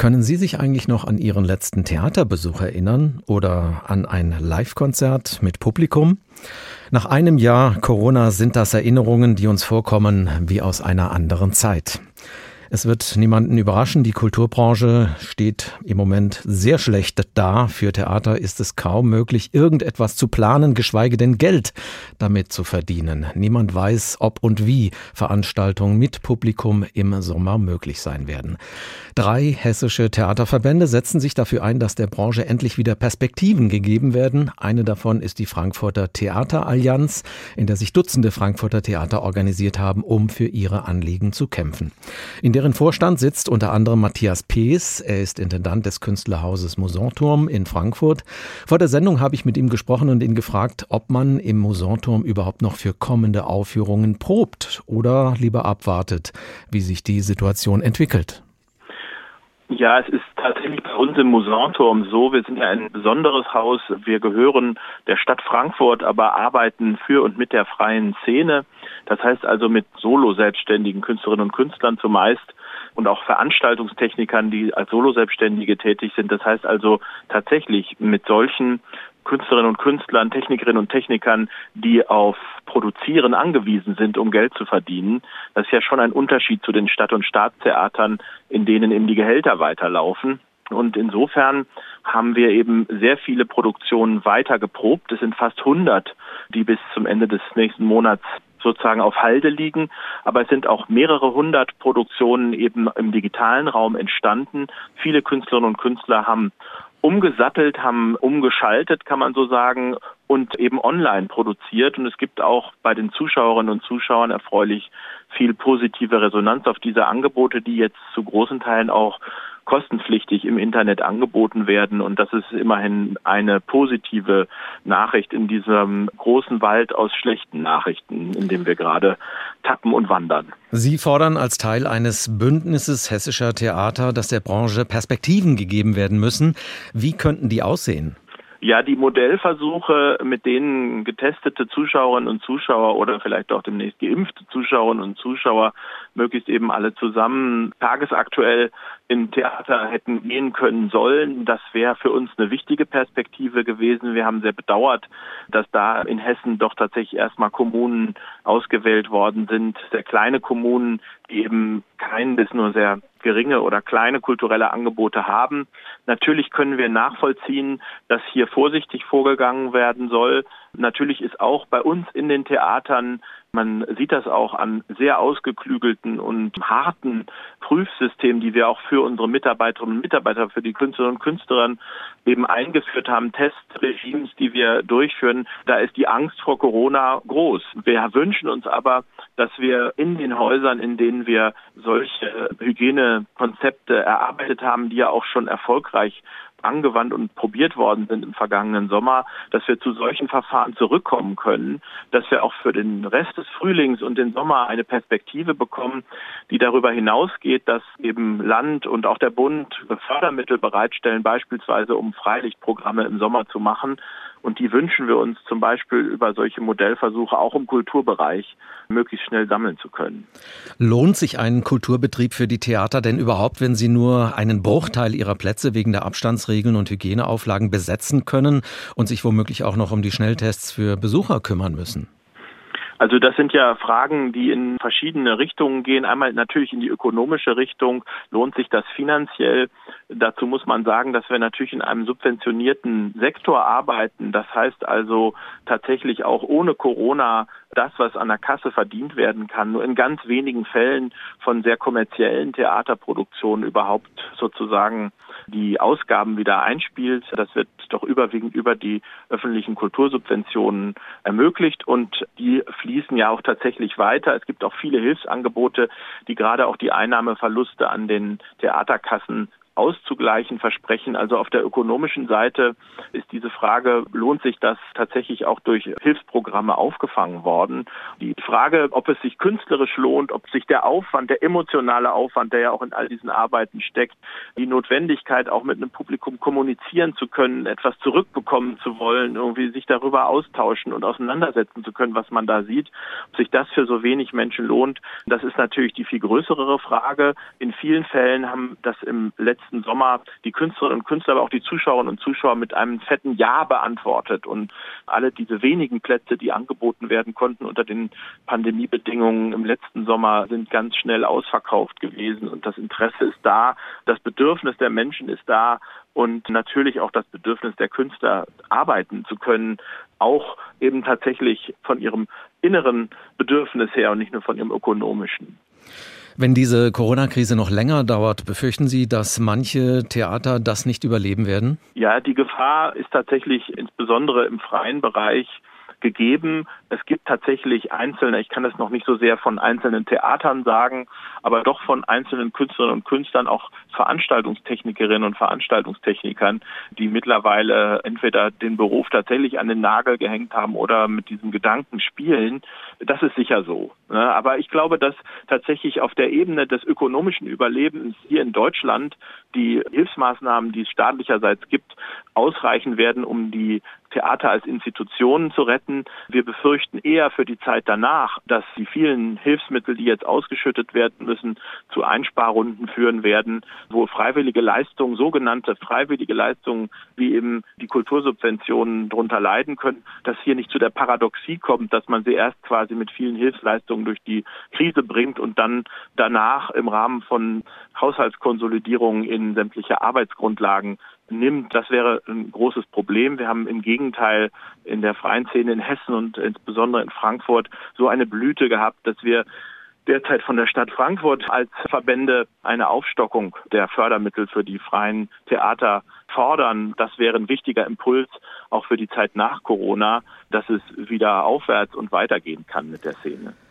Können Sie sich eigentlich noch an Ihren letzten Theaterbesuch erinnern oder an ein Live-Konzert mit Publikum? Nach einem Jahr Corona sind das Erinnerungen, die uns vorkommen wie aus einer anderen Zeit. Es wird niemanden überraschen, die Kulturbranche steht im Moment sehr schlecht da. Für Theater ist es kaum möglich, irgendetwas zu planen, geschweige denn Geld damit zu verdienen. Niemand weiß, ob und wie Veranstaltungen mit Publikum im Sommer möglich sein werden. Drei hessische Theaterverbände setzen sich dafür ein, dass der Branche endlich wieder Perspektiven gegeben werden. Eine davon ist die Frankfurter Theaterallianz, in der sich Dutzende Frankfurter Theater organisiert haben, um für ihre Anliegen zu kämpfen. In deren Vorstand sitzt unter anderem Matthias Pees. Er ist Intendant des Künstlerhauses Mosanturm in Frankfurt. Vor der Sendung habe ich mit ihm gesprochen und ihn gefragt, ob man im Mosanturm überhaupt noch für kommende Aufführungen probt oder lieber abwartet, wie sich die Situation entwickelt. Ja, es ist tatsächlich bei uns im Musanturm so, wir sind ja ein besonderes Haus, wir gehören der Stadt Frankfurt, aber arbeiten für und mit der freien Szene. Das heißt also mit Solo-selbstständigen Künstlerinnen und Künstlern zumeist und auch Veranstaltungstechnikern, die als Solo-Selbstständige tätig sind. Das heißt also tatsächlich mit solchen Künstlerinnen und Künstlern, Technikerinnen und Technikern, die auf Produzieren angewiesen sind, um Geld zu verdienen. Das ist ja schon ein Unterschied zu den Stadt- und Staatstheatern, in denen eben die Gehälter weiterlaufen. Und insofern haben wir eben sehr viele Produktionen weiter geprobt. Es sind fast 100, die bis zum Ende des nächsten Monats sozusagen auf Halde liegen. Aber es sind auch mehrere hundert Produktionen eben im digitalen Raum entstanden. Viele Künstlerinnen und Künstler haben umgesattelt, haben umgeschaltet, kann man so sagen, und eben online produziert. Und es gibt auch bei den Zuschauerinnen und Zuschauern erfreulich viel positive Resonanz auf diese Angebote, die jetzt zu großen Teilen auch kostenpflichtig im Internet angeboten werden. Und das ist immerhin eine positive Nachricht in diesem großen Wald aus schlechten Nachrichten, in dem wir gerade tappen und wandern. Sie fordern als Teil eines Bündnisses hessischer Theater, dass der Branche Perspektiven gegeben werden müssen. Wie könnten die aussehen? Ja, die Modellversuche, mit denen getestete Zuschauerinnen und Zuschauer oder vielleicht auch demnächst geimpfte Zuschauerinnen und Zuschauer möglichst eben alle zusammen tagesaktuell im Theater hätten gehen können sollen. Das wäre für uns eine wichtige Perspektive gewesen. Wir haben sehr bedauert, dass da in Hessen doch tatsächlich erstmal Kommunen ausgewählt worden sind, sehr kleine Kommunen, die eben kein bis nur sehr geringe oder kleine kulturelle Angebote haben. Natürlich können wir nachvollziehen, dass hier vorsichtig vorgegangen werden soll. Natürlich ist auch bei uns in den Theatern man sieht das auch an sehr ausgeklügelten und harten Prüfsystemen, die wir auch für unsere Mitarbeiterinnen und Mitarbeiter, für die Künstlerinnen und Künstler eben eingeführt haben, Testregimes, die wir durchführen. Da ist die Angst vor Corona groß. Wir wünschen uns aber, dass wir in den Häusern, in denen wir solche Hygienekonzepte erarbeitet haben, die ja auch schon erfolgreich angewandt und probiert worden sind im vergangenen Sommer, dass wir zu solchen Verfahren zurückkommen können, dass wir auch für den Rest des Frühlings und den Sommer eine Perspektive bekommen, die darüber hinausgeht, dass eben Land und auch der Bund Fördermittel bereitstellen, beispielsweise um Freilichtprogramme im Sommer zu machen. Und die wünschen wir uns zum Beispiel über solche Modellversuche auch im Kulturbereich möglichst schnell sammeln zu können. Lohnt sich ein Kulturbetrieb für die Theater denn überhaupt, wenn sie nur einen Bruchteil ihrer Plätze wegen der Abstandsregeln und Hygieneauflagen besetzen können und sich womöglich auch noch um die Schnelltests für Besucher kümmern müssen? Also das sind ja Fragen, die in verschiedene Richtungen gehen. Einmal natürlich in die ökonomische Richtung. Lohnt sich das finanziell? Dazu muss man sagen, dass wir natürlich in einem subventionierten Sektor arbeiten. Das heißt also tatsächlich auch ohne Corona das, was an der Kasse verdient werden kann, nur in ganz wenigen Fällen von sehr kommerziellen Theaterproduktionen überhaupt sozusagen die Ausgaben wieder einspielt. Das wird doch überwiegend über die öffentlichen Kultursubventionen ermöglicht und die fließen ja auch tatsächlich weiter. Es gibt auch viele Hilfsangebote, die gerade auch die Einnahmeverluste an den Theaterkassen auszugleichen versprechen. Also auf der ökonomischen Seite ist diese Frage, lohnt sich das tatsächlich auch durch Hilfsprogramme aufgefangen worden? Die Frage, ob es sich künstlerisch lohnt, ob sich der Aufwand, der emotionale Aufwand, der ja auch in all diesen Arbeiten steckt, die Notwendigkeit, auch mit einem Publikum kommunizieren zu können, etwas zurückbekommen zu wollen, irgendwie sich darüber austauschen und auseinandersetzen zu können, was man da sieht, ob sich das für so wenig Menschen lohnt, das ist natürlich die viel größere Frage. In vielen Fällen haben das im letzten letzten Sommer die Künstlerinnen und Künstler, aber auch die Zuschauerinnen und Zuschauer mit einem fetten Ja beantwortet. Und alle diese wenigen Plätze, die angeboten werden konnten unter den Pandemiebedingungen im letzten Sommer, sind ganz schnell ausverkauft gewesen. Und das Interesse ist da, das Bedürfnis der Menschen ist da und natürlich auch das Bedürfnis der Künstler, arbeiten zu können, auch eben tatsächlich von ihrem inneren Bedürfnis her und nicht nur von ihrem ökonomischen. Wenn diese Corona-Krise noch länger dauert, befürchten Sie, dass manche Theater das nicht überleben werden? Ja, die Gefahr ist tatsächlich insbesondere im freien Bereich gegeben. Es gibt tatsächlich einzelne, ich kann das noch nicht so sehr von einzelnen Theatern sagen, aber doch von einzelnen Künstlerinnen und Künstlern, auch Veranstaltungstechnikerinnen und Veranstaltungstechnikern, die mittlerweile entweder den Beruf tatsächlich an den Nagel gehängt haben oder mit diesem Gedanken spielen. Das ist sicher so. Ne? Aber ich glaube, dass tatsächlich auf der Ebene des ökonomischen Überlebens hier in Deutschland die Hilfsmaßnahmen, die es staatlicherseits gibt, ausreichen werden, um die Theater als Institutionen zu retten. Wir befürchten eher für die Zeit danach, dass die vielen Hilfsmittel, die jetzt ausgeschüttet werden müssen, zu Einsparrunden führen werden, wo freiwillige Leistungen, sogenannte freiwillige Leistungen, wie eben die Kultursubventionen darunter leiden können, dass hier nicht zu der Paradoxie kommt, dass man sie erst quasi mit vielen Hilfsleistungen durch die Krise bringt und dann danach im Rahmen von Haushaltskonsolidierungen in sämtliche Arbeitsgrundlagen nimmt, das wäre ein großes Problem. Wir haben im Gegenteil in der freien Szene in Hessen und insbesondere in Frankfurt so eine Blüte gehabt, dass wir derzeit von der Stadt Frankfurt als Verbände eine Aufstockung der Fördermittel für die freien Theater fordern. Das wäre ein wichtiger Impuls auch für die Zeit nach Corona, dass es wieder aufwärts und weitergehen kann mit der Szene.